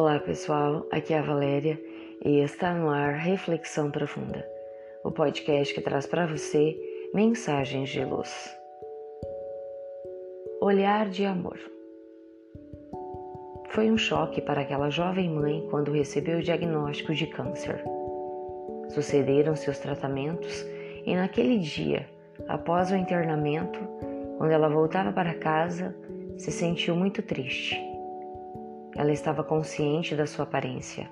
Olá pessoal, aqui é a Valéria e está no ar Reflexão Profunda, o podcast que traz para você mensagens de luz. Olhar de amor. Foi um choque para aquela jovem mãe quando recebeu o diagnóstico de câncer. Sucederam seus tratamentos e naquele dia, após o internamento, quando ela voltava para casa, se sentiu muito triste ela estava consciente da sua aparência.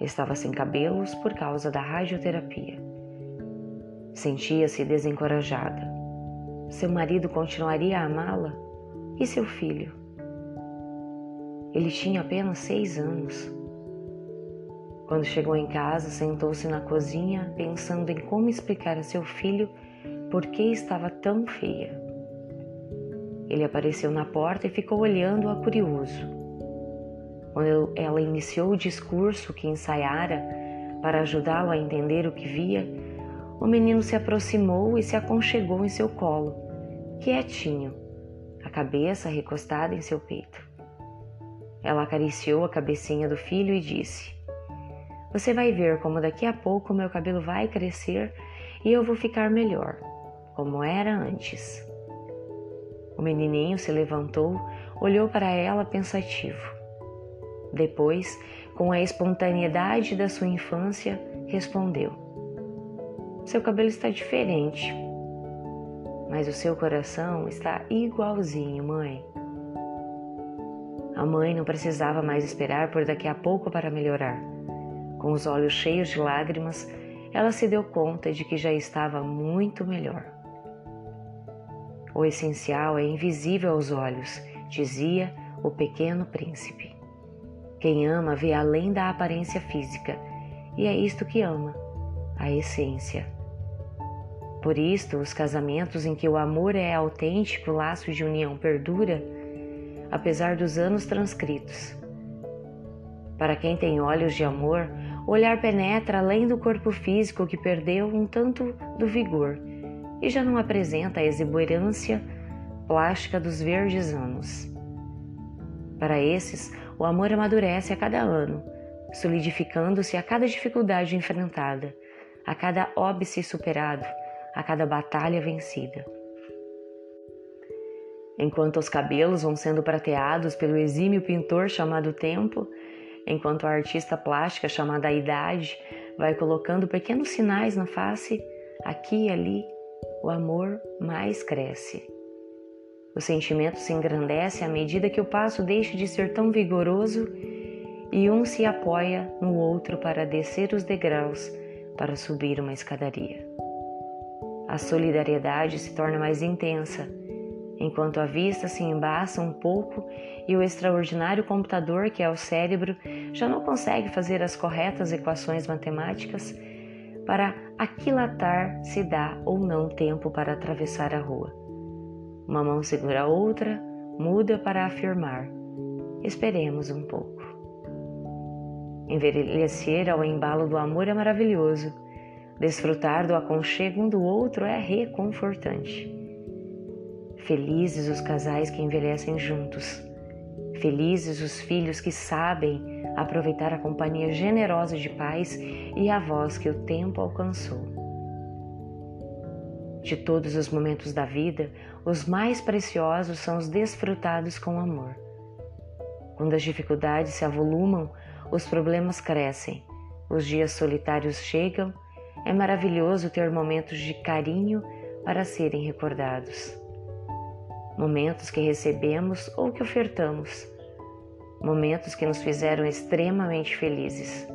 Estava sem cabelos por causa da radioterapia. Sentia-se desencorajada. Seu marido continuaria a amá-la? E seu filho? Ele tinha apenas seis anos. Quando chegou em casa, sentou-se na cozinha pensando em como explicar a seu filho por que estava tão feia. Ele apareceu na porta e ficou olhando-a curioso. Quando ela iniciou o discurso que ensaiara para ajudá-lo a entender o que via, o menino se aproximou e se aconchegou em seu colo, quietinho, a cabeça recostada em seu peito. Ela acariciou a cabecinha do filho e disse: Você vai ver como daqui a pouco meu cabelo vai crescer e eu vou ficar melhor, como era antes. O menininho se levantou, olhou para ela pensativo. Depois, com a espontaneidade da sua infância, respondeu: Seu cabelo está diferente, mas o seu coração está igualzinho, mãe. A mãe não precisava mais esperar por daqui a pouco para melhorar. Com os olhos cheios de lágrimas, ela se deu conta de que já estava muito melhor. O essencial é invisível aos olhos, dizia o pequeno príncipe. Quem ama vê além da aparência física, e é isto que ama, a essência. Por isto, os casamentos em que o amor é autêntico, o laço de união perdura, apesar dos anos transcritos. Para quem tem olhos de amor, o olhar penetra além do corpo físico que perdeu um tanto do vigor e já não apresenta a exuberância plástica dos verdes anos. Para esses, o amor amadurece a cada ano, solidificando-se a cada dificuldade enfrentada, a cada óbice superado, a cada batalha vencida. Enquanto os cabelos vão sendo prateados pelo exímio pintor chamado Tempo, enquanto a artista plástica chamada Idade vai colocando pequenos sinais na face, aqui e ali, o amor mais cresce. O sentimento se engrandece à medida que o passo deixa de ser tão vigoroso e um se apoia no outro para descer os degraus para subir uma escadaria. A solidariedade se torna mais intensa, enquanto a vista se embaça um pouco e o extraordinário computador que é o cérebro já não consegue fazer as corretas equações matemáticas para aquilatar se dá ou não tempo para atravessar a rua. Uma mão segura a outra, muda para afirmar. Esperemos um pouco. Envelhecer ao embalo do amor é maravilhoso. Desfrutar do aconchego um do outro é reconfortante. Felizes os casais que envelhecem juntos. Felizes os filhos que sabem aproveitar a companhia generosa de pais e avós que o tempo alcançou. De todos os momentos da vida, os mais preciosos são os desfrutados com amor. Quando as dificuldades se avolumam, os problemas crescem, os dias solitários chegam, é maravilhoso ter momentos de carinho para serem recordados. Momentos que recebemos ou que ofertamos. Momentos que nos fizeram extremamente felizes.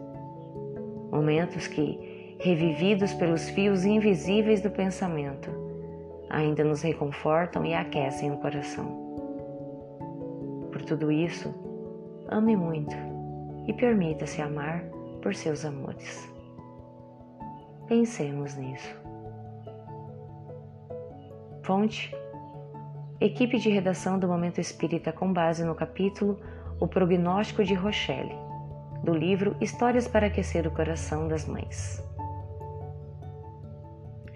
Momentos que revividos pelos fios invisíveis do pensamento, ainda nos reconfortam e aquecem o coração. Por tudo isso, ame muito e permita-se amar por seus amores. Pensemos nisso. Fonte: Equipe de redação do Momento Espírita com base no capítulo O Prognóstico de Rochelle, do livro Histórias para Aquecer o Coração das Mães.